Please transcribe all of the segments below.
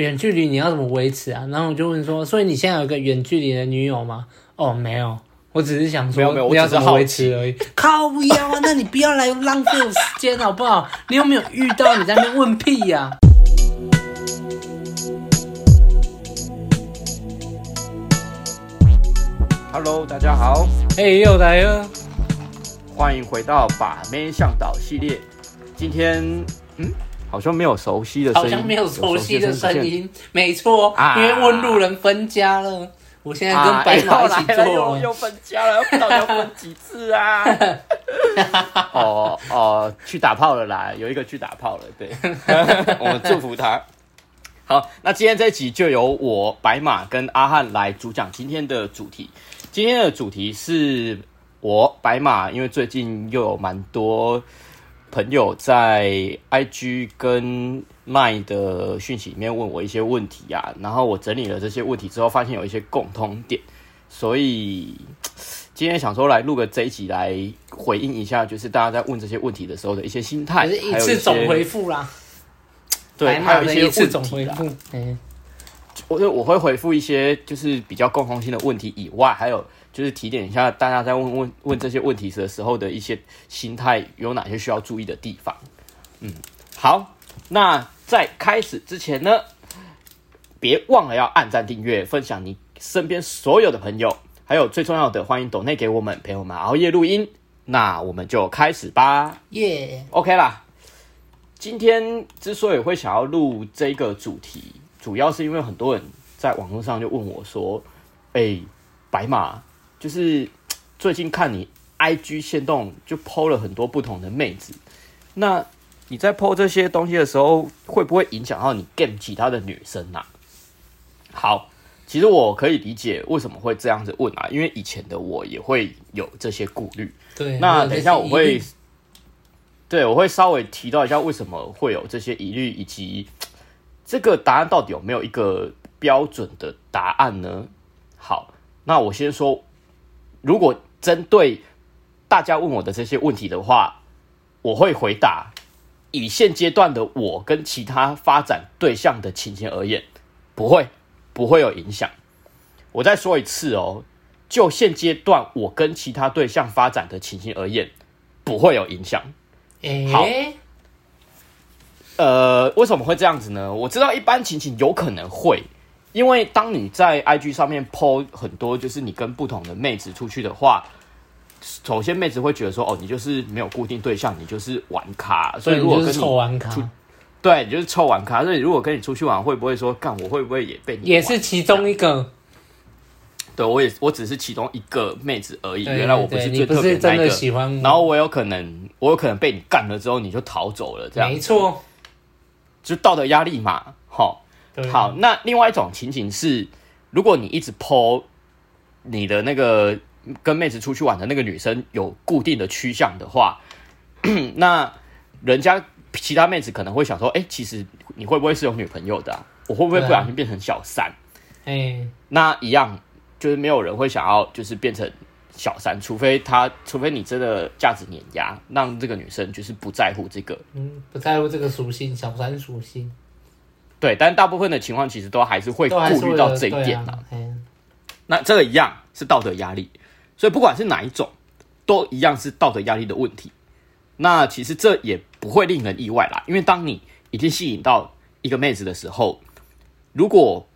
远距离你要怎么维持啊？然后我就问说，所以你现在有一个远距离的女友吗？哦，没有，我只是想说，没有没有，你要怎么维持而已。靠不要啊，那你不要来浪费我时间好不好？你有没有遇到你在那边问屁呀、啊？Hello，大家好，哎、hey，又来了，欢迎回到把妹向导系列。今天，嗯，好像没有熟悉的声音，好像没有熟悉的声音，没错、啊，因为问路人分家了。我现在跟白马一起做、啊，又又分家了，到底要分几次啊？哦哦，去打炮了啦，有一个去打炮了，对，我们祝福他。好，那今天这一集就由我白马跟阿汉来主讲今天的主题。今天的主题是我白马，因为最近又有蛮多朋友在 IG 跟 Line 的讯息里面问我一些问题啊，然后我整理了这些问题之后，发现有一些共通点，所以今天想说来录个这一集来回应一下，就是大家在问这些问题的时候的一些心态，是一次总回复啦。对，还有一些问题啦。嗯。我就我会回复一些就是比较共同性的问题以外，还有就是提点一下大家在问问问这些问题的时候的一些心态有哪些需要注意的地方。嗯，好，那在开始之前呢，别忘了要按赞、订阅、分享你身边所有的朋友，还有最重要的，欢迎抖内给我们陪我们熬夜录音。那我们就开始吧，耶、yeah.，OK 啦。今天之所以会想要录这个主题。主要是因为很多人在网络上就问我说：“哎、欸，白马，就是最近看你 IG 限动就 PO 了很多不同的妹子，那你在 PO 这些东西的时候，会不会影响到你 game 其他的女生啊？”好，其实我可以理解为什么会这样子问啊，因为以前的我也会有这些顾虑。对，那等一下我会，对，我会稍微提到一下为什么会有这些疑虑，以及。这个答案到底有没有一个标准的答案呢？好，那我先说，如果针对大家问我的这些问题的话，我会回答：以现阶段的我跟其他发展对象的情形而言，不会，不会有影响。我再说一次哦，就现阶段我跟其他对象发展的情形而言，不会有影响。好。呃，为什么会这样子呢？我知道一般情形有可能会，因为当你在 IG 上面 po 很多，就是你跟不同的妹子出去的话，首先妹子会觉得说，哦，你就是没有固定对象，你就是玩咖，所以如果跟你臭玩咖，对，你就是臭玩咖。所以如果跟你出去玩，会不会说，干我会不会也被你？也是其中一个。对，我也我只是其中一个妹子而已。原来我不是最特别的那个。然后我有可能，我有可能被你干了之后，你就逃走了，这样。没错。就道德压力嘛，好，好。那另外一种情景是，如果你一直 po 你的那个跟妹子出去玩的那个女生有固定的趋向的话，那人家其他妹子可能会想说，哎、欸，其实你会不会是有女朋友的、啊？我会不会不小心变成小三？哎，那一样就是没有人会想要就是变成小三，除非他，除非你真的价值碾压，让这个女生就是不在乎这个，嗯，不在乎这个属性，小三属性。对，但大部分的情况其实都还是会顾虑到这一点的、啊。那这个一样是道德压力，所以不管是哪一种，都一样是道德压力的问题。那其实这也不会令人意外啦，因为当你已经吸引到一个妹子的时候，如果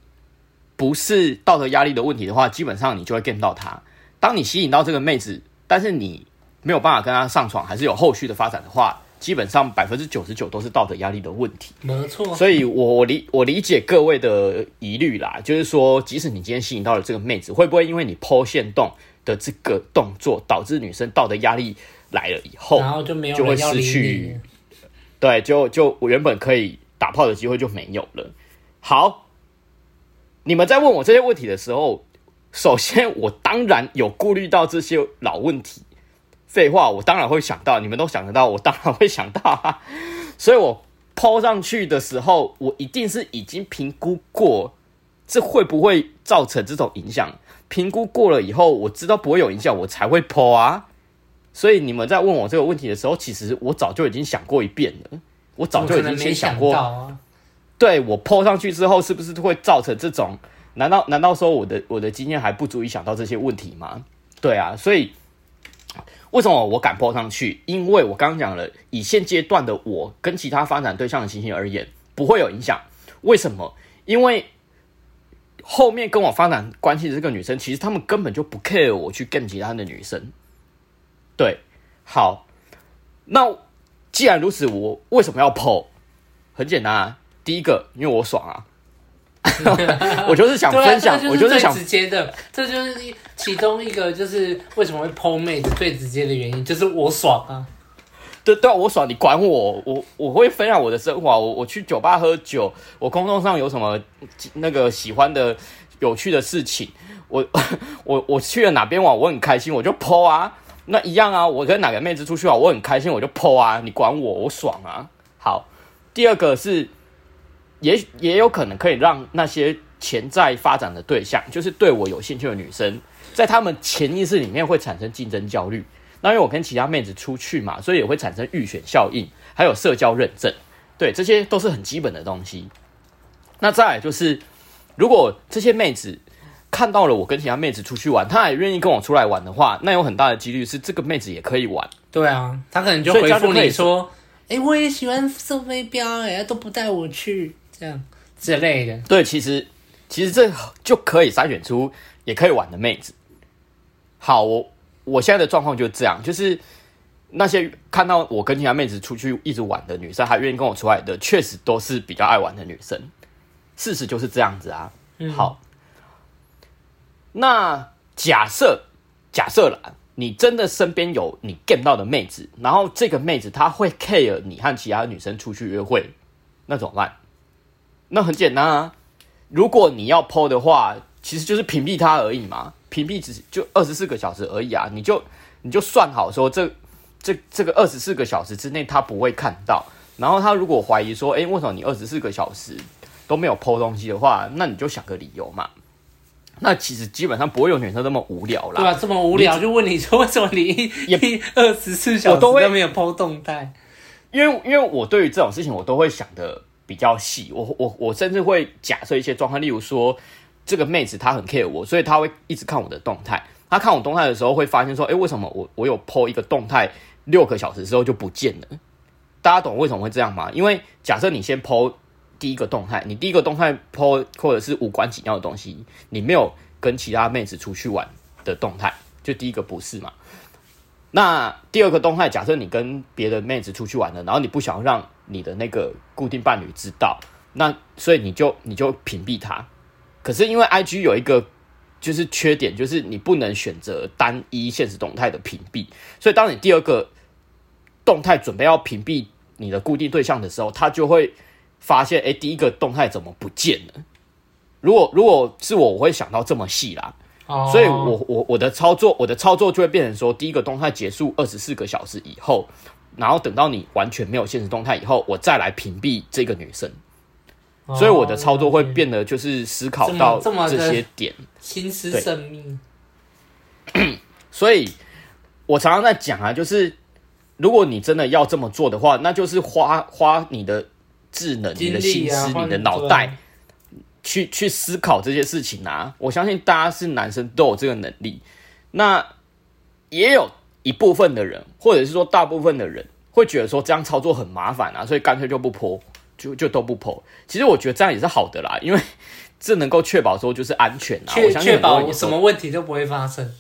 不是道德压力的问题的话，基本上你就会 get 到她。当你吸引到这个妹子，但是你没有办法跟她上床，还是有后续的发展的话，基本上百分之九十九都是道德压力的问题。没错，所以我我理我理解各位的疑虑啦，就是说，即使你今天吸引到了这个妹子，会不会因为你剖线洞的这个动作，导致女生道德压力来了以后，然后就没有就会失去，对，就就我原本可以打炮的机会就没有了。好，你们在问我这些问题的时候。首先，我当然有顾虑到这些老问题。废话，我当然会想到，你们都想得到，我当然会想到啊。所以我抛上去的时候，我一定是已经评估过，这会不会造成这种影响？评估过了以后，我知道不会有影响，我才会抛啊。所以你们在问我这个问题的时候，其实我早就已经想过一遍了。我早就已经先想过。对我 po 上去之后，是不是会造成这种？难道难道说我的我的经验还不足以想到这些问题吗？对啊，所以为什么我敢 po 上去？因为我刚刚讲了，以现阶段的我跟其他发展对象的情形而言，不会有影响。为什么？因为后面跟我发展关系的这个女生，其实他们根本就不 care 我去跟其他的女生。对，好，那既然如此，我为什么要 po？很简单啊，第一个，因为我爽啊，我就是想分享，我就是想直接的，这就是其中一个，就是为什么会 po 妹子最直接的原因，就是我爽啊。对对，我爽，你管我？我我会分享我的生活，我我去酒吧喝酒，我公众上有什么那个喜欢的有趣的事情，我我我去了哪边玩，我很开心，我就 po 啊。那一样啊，我跟哪个妹子出去玩，我很开心，我就 po 啊，你管我？我爽啊。好。第二个是，也也有可能可以让那些潜在发展的对象，就是对我有兴趣的女生，在他们潜意识里面会产生竞争焦虑。那因为我跟其他妹子出去嘛，所以也会产生预选效应，还有社交认证，对，这些都是很基本的东西。那再来就是，如果这些妹子看到了我跟其他妹子出去玩，她也愿意跟我出来玩的话，那有很大的几率是这个妹子也可以玩。对啊，她可能就回复你说。哎、欸，我也喜欢射飞镖，哎，都不带我去，这样之类的。对，其实其实这就可以筛选出也可以玩的妹子。好，我我现在的状况就是这样，就是那些看到我跟其他妹子出去一直玩的女生，还愿意跟我出来的，确实都是比较爱玩的女生。事实就是这样子啊。嗯、好，那假设假设了。你真的身边有你 get 到的妹子，然后这个妹子她会 care 你和其他女生出去约会，那怎么办？那很简单啊，如果你要 po 的话，其实就是屏蔽它而已嘛，屏蔽只就二十四个小时而已啊，你就你就算好说这这这个二十四个小时之内他不会看到，然后他如果怀疑说，诶，为什么你二十四个小时都没有 po 东西的话，那你就想个理由嘛。那其实基本上不会有女生这么无聊啦。对啊，这么无聊就问你说，为什么你一二十四小时都没有 po 动态？因为因为我对于这种事情我都会想得比较细，我我我甚至会假设一些状况，例如说这个妹子她很 care 我，所以她会一直看我的动态。她看我动态的时候会发现说，哎，为什么我我有 po 一个动态六个小时之后就不见了？大家懂为什么会这样吗？因为假设你先 po。第一个动态，你第一个动态 po 或者是无关紧要的东西，你没有跟其他妹子出去玩的动态，就第一个不是嘛？那第二个动态，假设你跟别的妹子出去玩了，然后你不想让你的那个固定伴侣知道，那所以你就你就屏蔽他。可是因为 IG 有一个就是缺点，就是你不能选择单一限时动态的屏蔽，所以当你第二个动态准备要屏蔽你的固定对象的时候，他就会。发现哎，第一个动态怎么不见了？如果如果是我，我会想到这么细啦。哦，所以我我我的操作，我的操作就会变成说，第一个动态结束二十四个小时以后，然后等到你完全没有现实动态以后，我再来屏蔽这个女生。哦，所以我的操作会变得就是思考到这些点，心思缜密。所以我常常在讲啊，就是如果你真的要这么做的话，那就是花花你的。智能，你的心思，啊、你的脑袋，去去思考这些事情啊！我相信大家是男生都有这个能力。那也有一部分的人，或者是说大部分的人，会觉得说这样操作很麻烦啊，所以干脆就不 po，就就都不 po。其实我觉得这样也是好的啦，因为这能够确保说就是安全啊。确确保什么问题都不会发生。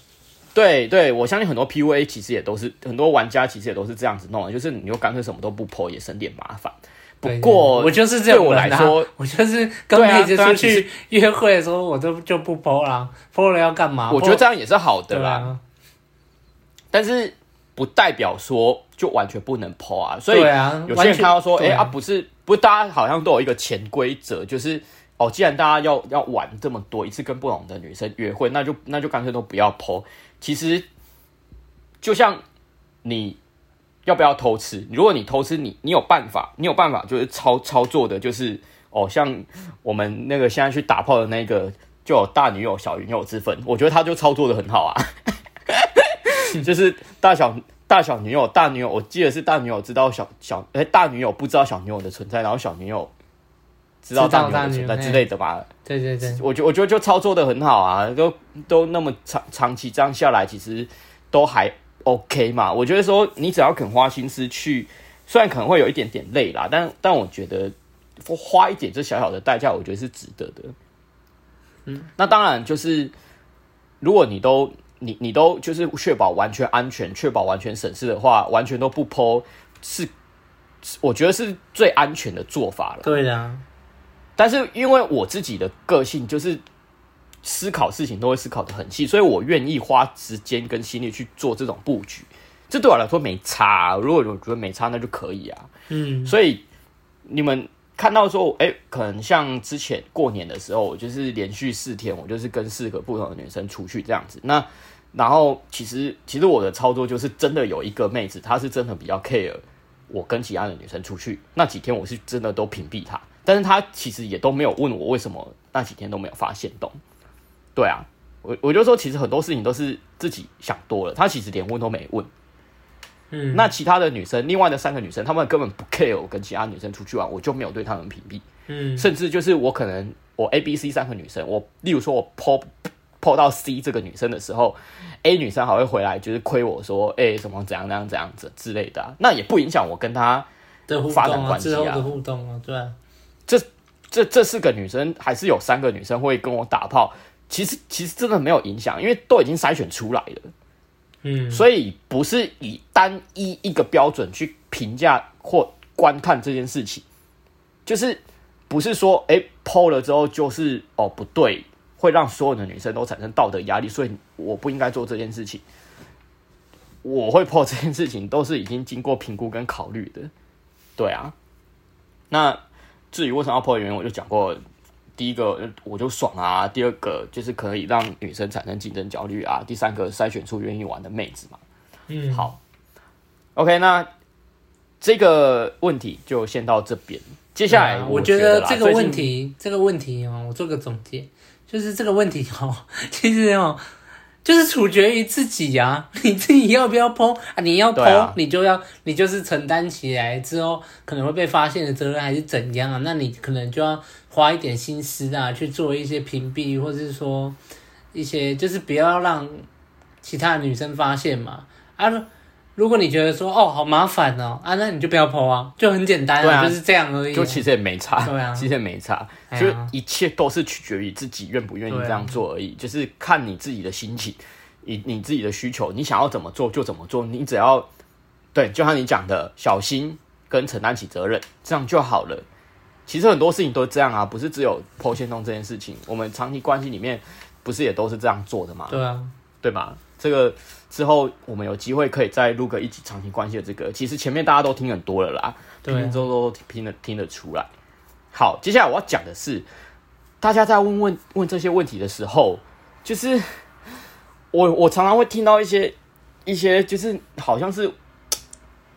对对，我相信很多 PUA 其实也都是很多玩家其实也都是这样子弄的，就是你就干脆什么都不 po，也省点麻烦。不过我就是这样，对我来说，我就是跟妹子出去约会的时候，我都就不 po 啦，po 了要干嘛？我觉得这样也是好的啦，啊、但是不代表说就完全不能 po 啊。所以有些人看到说，哎啊，不是，不是，大家好像都有一个潜规则，就是哦，既然大家要要玩这么多，一次跟不同的女生约会，那就那就干脆都不要 po。其实就像你。要不要偷吃？如果你偷吃，你你有办法，你有办法就是操操作的，就是哦，像我们那个现在去打炮的那个，就有大女友、小女友之分。我觉得他就操作的很好啊，就是大小大小女友、大女友，我记得是大女友知道小小哎、欸，大女友不知道小女友的存在，然后小女友知道大女友的存在之类的吧？对对对，我觉我觉得就操作的很好啊，都都那么长长期这样下来，其实都还 OK 嘛。我觉得说你只要肯花心思去，虽然可能会有一点点累啦，但但我觉得花一点这小小的代价，我觉得是值得的。嗯，那当然就是如果你都你你都就是确保完全安全，确保完全省事的话，完全都不 po 是。我觉得是最安全的做法了。对啊，但是因为我自己的个性就是思考事情都会思考的很细，所以我愿意花时间跟心力去做这种布局。这对我来说没差啊。如果我觉得没差，那就可以啊。嗯，所以你们看到说，哎，可能像之前过年的时候，我就是连续四天，我就是跟四个不同的女生出去这样子。那然后其实其实我的操作就是真的有一个妹子，她是真的比较 care。我跟其他的女生出去那几天，我是真的都屏蔽她，但是她其实也都没有问我为什么那几天都没有发现动。对啊，我我就说其实很多事情都是自己想多了，她其实连问都没问。嗯，那其他的女生，另外的三个女生，她们根本不 care 我跟其他女生出去玩，我就没有对她们屏蔽。嗯，甚至就是我可能我 A、B、C 三个女生，我例如说我 po。碰到 C 这个女生的时候，A 女生还会回来，就是亏我说，哎、欸，什么怎样怎样怎样子之类的、啊，那也不影响我跟她的发展关系啊。的互动啊，对啊。这这这四个女生还是有三个女生会跟我打炮，其实其实真的没有影响，因为都已经筛选出来了。嗯，所以不是以单一一个标准去评价或观看这件事情，就是不是说哎 PO 了之后就是哦不对。会让所有的女生都产生道德压力，所以我不应该做这件事情。我会破这件事情，都是已经经过评估跟考虑的。对啊，那至于为什么要破的原因，我就讲过。第一个，我就爽啊；第二个，就是可以让女生产生竞争焦虑啊；第三个，筛选出愿意玩的妹子嘛。嗯，好，OK，那这个问题就先到这边。接下来我觉得，我觉得这个问题，这个问题哦，我做个总结。就是这个问题哦，其实哦，就是取决于自己啊，你自己要不要 po 啊？你要啊，你就要，你就是承担起来之后可能会被发现的责任，还是怎样啊？那你可能就要花一点心思啊，去做一些屏蔽，或者是说一些，就是不要让其他女生发现嘛，啊。如果你觉得说哦好麻烦哦啊，那你就不要 po 啊，就很简单，啊，就是这样而已，啊。就其实也没差，对啊，其实也没差，就一切都是取决于自己愿不愿意这样做而已，啊，就是看你自己的心情，你你自己的需求，你想要怎么做就怎么做，你只要对，就像你讲的，小心跟承担起责任，这样就好了。其实很多事情都是这样啊，不是只有 po 限动这件事情，我们长期关系里面不是也都是这样做的嘛？对啊，对吧？这个。之后我们有机会可以再录个一集长期关系的这个，其实前面大家都听很多了啦，听了之后都听得听得出来。好，接下来我要讲的是，大家在问问问这些问题的时候，就是我我常常会听到一些一些，就是好像是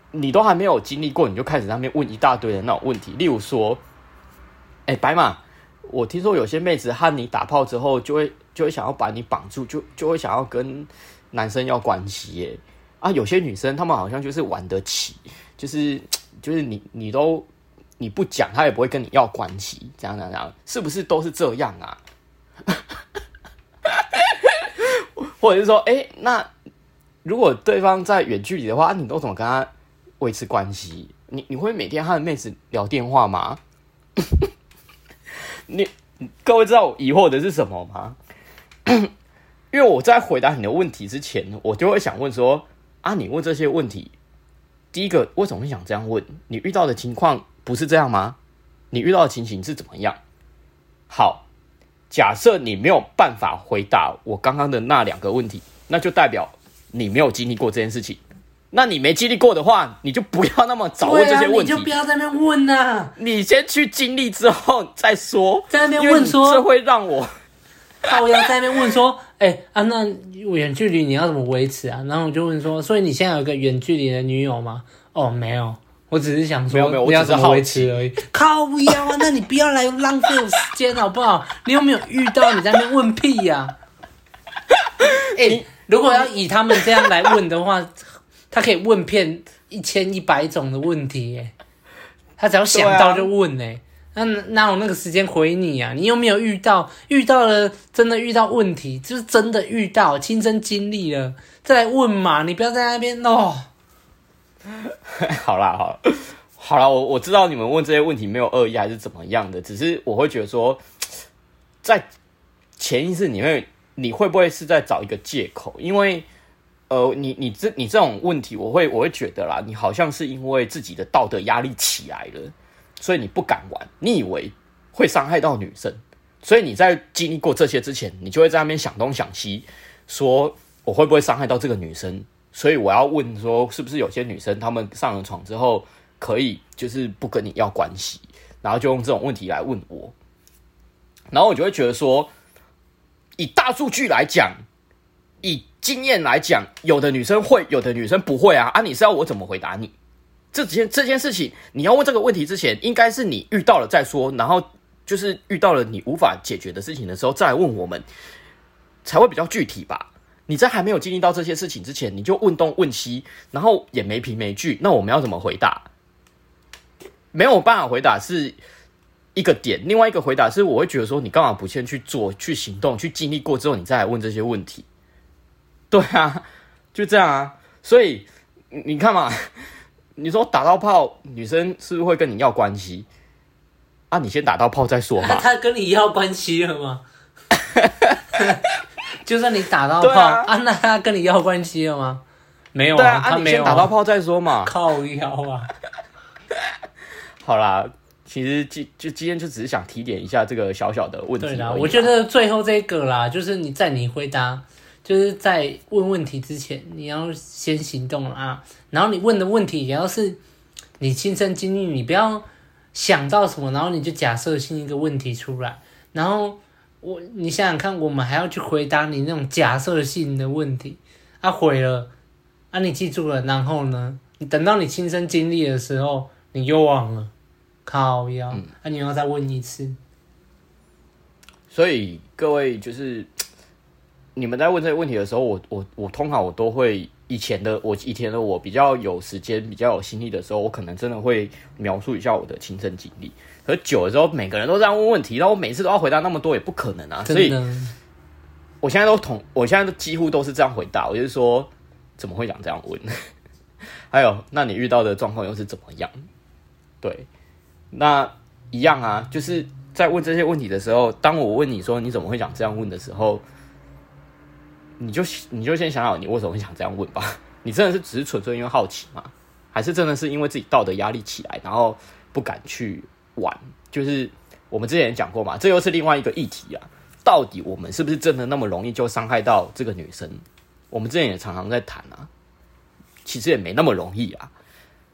你都还没有经历过，你就开始在那边问一大堆的那种问题，例如说，哎，白马，我听说有些妹子和你打炮之后，就会就会想要把你绑住，就就会想要跟。男生要关系耶啊，有些女生她们好像就是玩得起，就是就是你你都你不讲，她也不会跟你要关系，这样这样这样，是不是都是这样啊？或者是说，哎、那如果对方在远距离的话，你都怎么跟他维持关系？你你会每天和妹子聊电话吗？你各位知道我疑惑的是什么吗？因为我在回答你的问题之前，我就会想问说：啊，你问这些问题，第一个为什么会想这样问？你遇到的情况不是这样吗？你遇到的情形是怎么样？好，假设你没有办法回答我刚刚的那两个问题，那就代表你没有经历过这件事情。那你没经历过的话，你就不要那么早问这些问题，你就不要在那边问呐、啊。你先去经历之后再说，在那边问说，这会让我。我要在那边问说：“哎、欸、啊，那远距离你要怎么维持啊？”然后我就问说：“所以你现在有一个远距离的女友吗？”哦，没有，我只是想说，没有没有，我只是维持而已。靠不要啊，那你不要来浪费我时间好不好？你有没有遇到你在那边问屁呀、啊？哎、欸，如果要以他们这样来问的话，他可以问遍一千一百种的问题耶。他只要想到就问呢。那哪有那个时间回你啊？你又没有遇到，遇到了真的遇到问题，就是真的遇到亲身经历了再来问嘛，你不要在那边哦。好啦，好啦，好啦，我我知道你们问这些问题没有恶意还是怎么样的，只是我会觉得说，在潜意识里面，你会不会是在找一个借口？因为呃，你你这你这种问题，我会我会觉得啦，你好像是因为自己的道德压力起来了。所以你不敢玩，你以为会伤害到女生，所以你在经历过这些之前，你就会在那边想东想西，说我会不会伤害到这个女生？所以我要问说，是不是有些女生她们上了床之后，可以就是不跟你要关系，然后就用这种问题来问我，然后我就会觉得说，以大数据来讲，以经验来讲，有的女生会，有的女生不会啊，啊，你是要我怎么回答你？这件这件事情，你要问这个问题之前，应该是你遇到了再说，然后就是遇到了你无法解决的事情的时候，再来问我们，才会比较具体吧。你在还没有经历到这些事情之前，你就问东问西，然后也没凭没据，那我们要怎么回答？没有办法回答是一个点，另外一个回答是，我会觉得说，你干嘛不先去做、去行动、去经历过之后，你再来问这些问题？对啊，就这样啊。所以你看嘛。你说打到炮，女生是不是会跟你要关系？啊，你先打到炮再说嘛。他跟你要关系了吗？就算你打到炮啊，啊，那他跟你要关系了吗？没有啊，啊他没有。你先打到炮再说嘛。靠腰啊！好啦，其实今就今天就只是想提点一下这个小小的问题。对啦，我觉得最后这个啦，就是你在你回答。就是在问问题之前，你要先行动了啊！然后你问的问题也要是你亲身经历，你不要想到什么，然后你就假设性一个问题出来，然后我你想想看，我们还要去回答你那种假设性的问题，啊毁了，啊你记住了，然后呢，你等到你亲身经历的时候，你又忘了，靠腰，啊、嗯、你要再问一次，所以各位就是。你们在问这个问题的时候，我我我通常我都会以前的我以前的我比较有时间比较有心力的时候，我可能真的会描述一下我的亲身经历。可久了之后，每个人都这样问问题，然后我每次都要回答那么多，也不可能啊。所以，我现在都同我现在都几乎都是这样回答。我就是说，怎么会想这样问？还有，那你遇到的状况又是怎么样？对，那一样啊，就是在问这些问题的时候，当我问你说你怎么会想这样问的时候。你就你就先想想，你为什么会想这样问吧？你真的是只是纯粹因为好奇吗？还是真的是因为自己道德压力起来，然后不敢去玩？就是我们之前也讲过嘛，这又是另外一个议题啊。到底我们是不是真的那么容易就伤害到这个女生？我们之前也常常在谈啊，其实也没那么容易啊。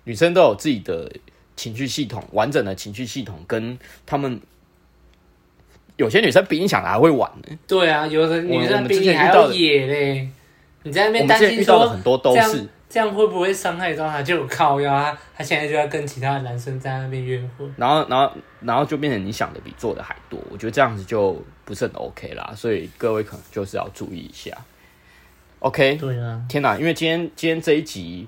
女生都有自己的情绪系统，完整的情绪系统跟他们。有些女生比你想的还会晚呢。对啊，有的女生比你还要野嘞。你在那边担心说，很多都是这样会不会伤害到她？就靠腰她，她现在就要跟其他的男生在那边约会。然后，然后，然后就变成你想的比做的还多。我觉得这样子就不是很 OK 啦。所以各位可能就是要注意一下。OK，对啊。天哪，因为今天今天这一集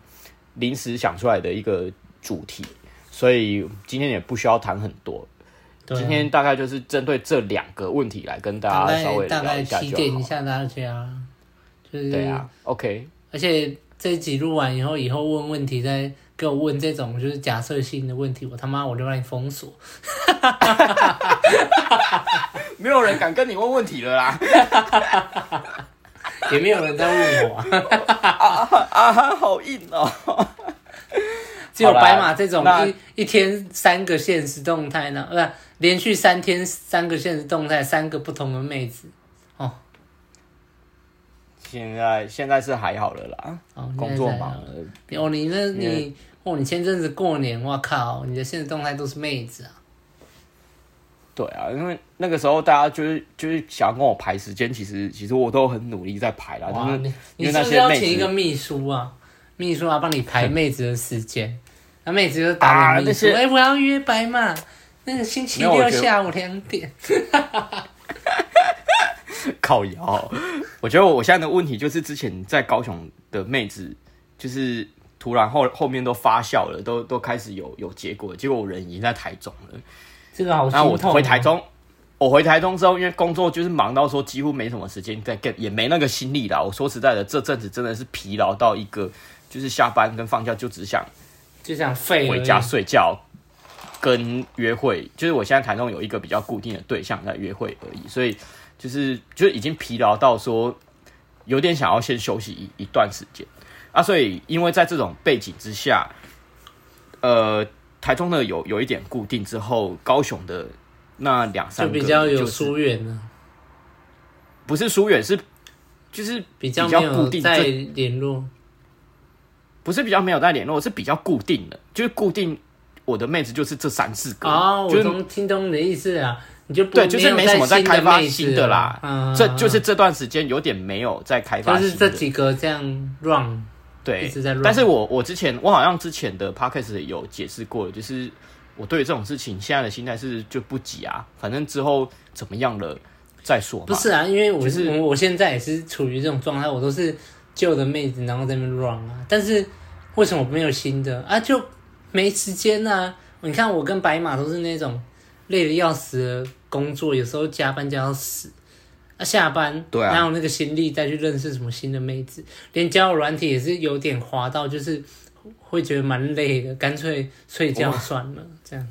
临时想出来的一个主题，所以今天也不需要谈很多。今天大概就是针对这两个问题来跟大家稍微聊一下就好。提点一下大家，就是对啊，OK。而且这一集录完以后，以后问问题再给我问这种就是假设性的问题，我他妈我就让你封锁。没有人敢跟你问问题了啦，也没有人在问我啊 啊，好硬哦。只有白马这种一一天三个限时动态呢，不是连续三天三个限时动态，三个不同的妹子哦。现在现在是还好了啦，哦、工作忙了。哦，你那你哦，你前阵子过年，我靠，你的限时动态都是妹子啊。对啊，因为那个时候大家就是就是想要跟我排时间，其实其实我都很努力在排啦。哇，你你是不是要请一个秘书啊？秘书要帮你排妹子的时间，那妹子就打给秘书，哎、啊欸，我要约白马，那个星期六下午两点。靠腰，我觉得我现在的问题就是之前在高雄的妹子，就是突然后后面都发酵了，都都开始有有结果，结果我人已经在台中了。这个好心痛。然后我回台中，我回台中之后，因为工作就是忙到说几乎没什么时间在跟，也没那个心力啦。我说实在的，这阵子真的是疲劳到一个，就是下班跟放假就只想就想废回家睡觉跟约会。就是我现在台中有一个比较固定的对象在约会而已，所以就是就已经疲劳到说有点想要先休息一一段时间啊。所以因为在这种背景之下，呃，台中的有有一点固定之后，高雄的。那两三个就比较有疏远了，不是疏远，是就是比较固定在联络，不是比较没有在联络，是比较固定的，就是固定我的妹子就是这三四个哦，就是、我听懂你的意思啊，你就对，就是没什么在开发新的啦，嗯、这就是这段时间有点没有在开发新的，就是这几个这样 run，对，一直在 run，但是我我之前我好像之前的 podcast 有解释过，就是。我对于这种事情现在的心态是就不急啊，反正之后怎么样了再说嘛。不是啊，因为我是、就是、我，我现在也是处于这种状态，我都是旧的妹子，然后在那边 run 啊。但是为什么没有新的啊？就没时间啊。你看我跟白马都是那种累得要死的工作，有时候加班加到死啊，下班对啊，哪有那个心力再去认识什么新的妹子？连交友软体也是有点滑到，就是。会觉得蛮累的，干脆睡觉算了，这样。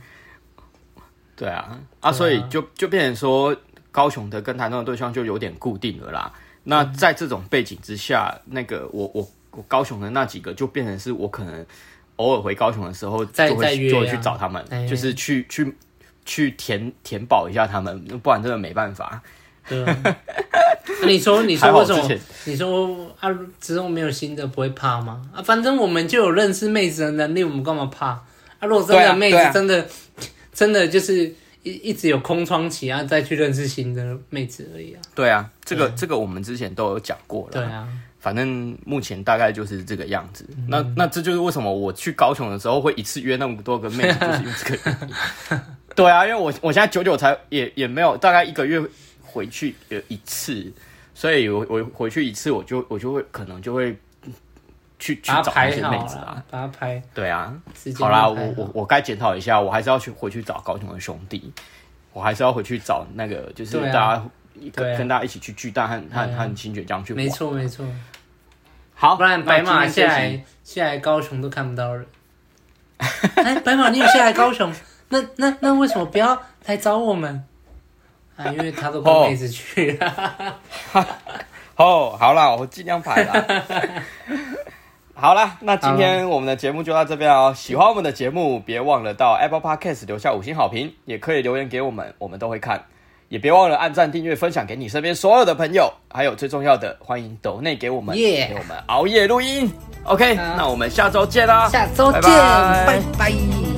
对啊，啊，所以就就变成说，高雄的跟台中的对象就有点固定了啦。那在这种背景之下，那个我我我高雄的那几个就变成是我可能偶尔回高雄的时候就会就会去找他们，就是去去去填填饱一下他们，不然真的没办法。对啊，你说你说为什么？你说啊，之后没有新的不会怕吗？啊，反正我们就有认识妹子的能力，我们干嘛怕？啊，如果真的妹子真的、啊啊、真的就是一一直有空窗期啊，再去认识新的妹子而已啊。对啊，这个这个我们之前都有讲过了。对啊，反正目前大概就是这个样子。嗯、那那这就是为什么我去高雄的时候会一次约那么多个妹子，就是因为这个原因。对啊，因为我我现在九九才也也没有大概一个月。回去有一次，所以我我回去一次，我就我就会可能就会去去找那些妹子啊，把他拍。对啊，好啦，我我我该检讨一下，我还是要去回去找高雄的兄弟，我还是要回去找那个，就是大家跟跟大家一起去巨蛋和和和新崛江去。没错没错。好，不然白马下来下来高雄都看不到人。哎，白马，你有下来高雄？那那那为什么不要来找我们？啊、因为他都跟妹子去了。哦，好了，我尽量排了。好了，那今天我们的节目就到这边哦。喜欢我们的节目，别忘了到 Apple Podcast 留下五星好评，也可以留言给我们，我们都会看。也别忘了按赞、订阅、分享给你身边所有的朋友。还有最重要的，欢迎抖内给我们.给我们熬夜录音。OK，那我们下周见啦，下周见，拜拜。拜拜。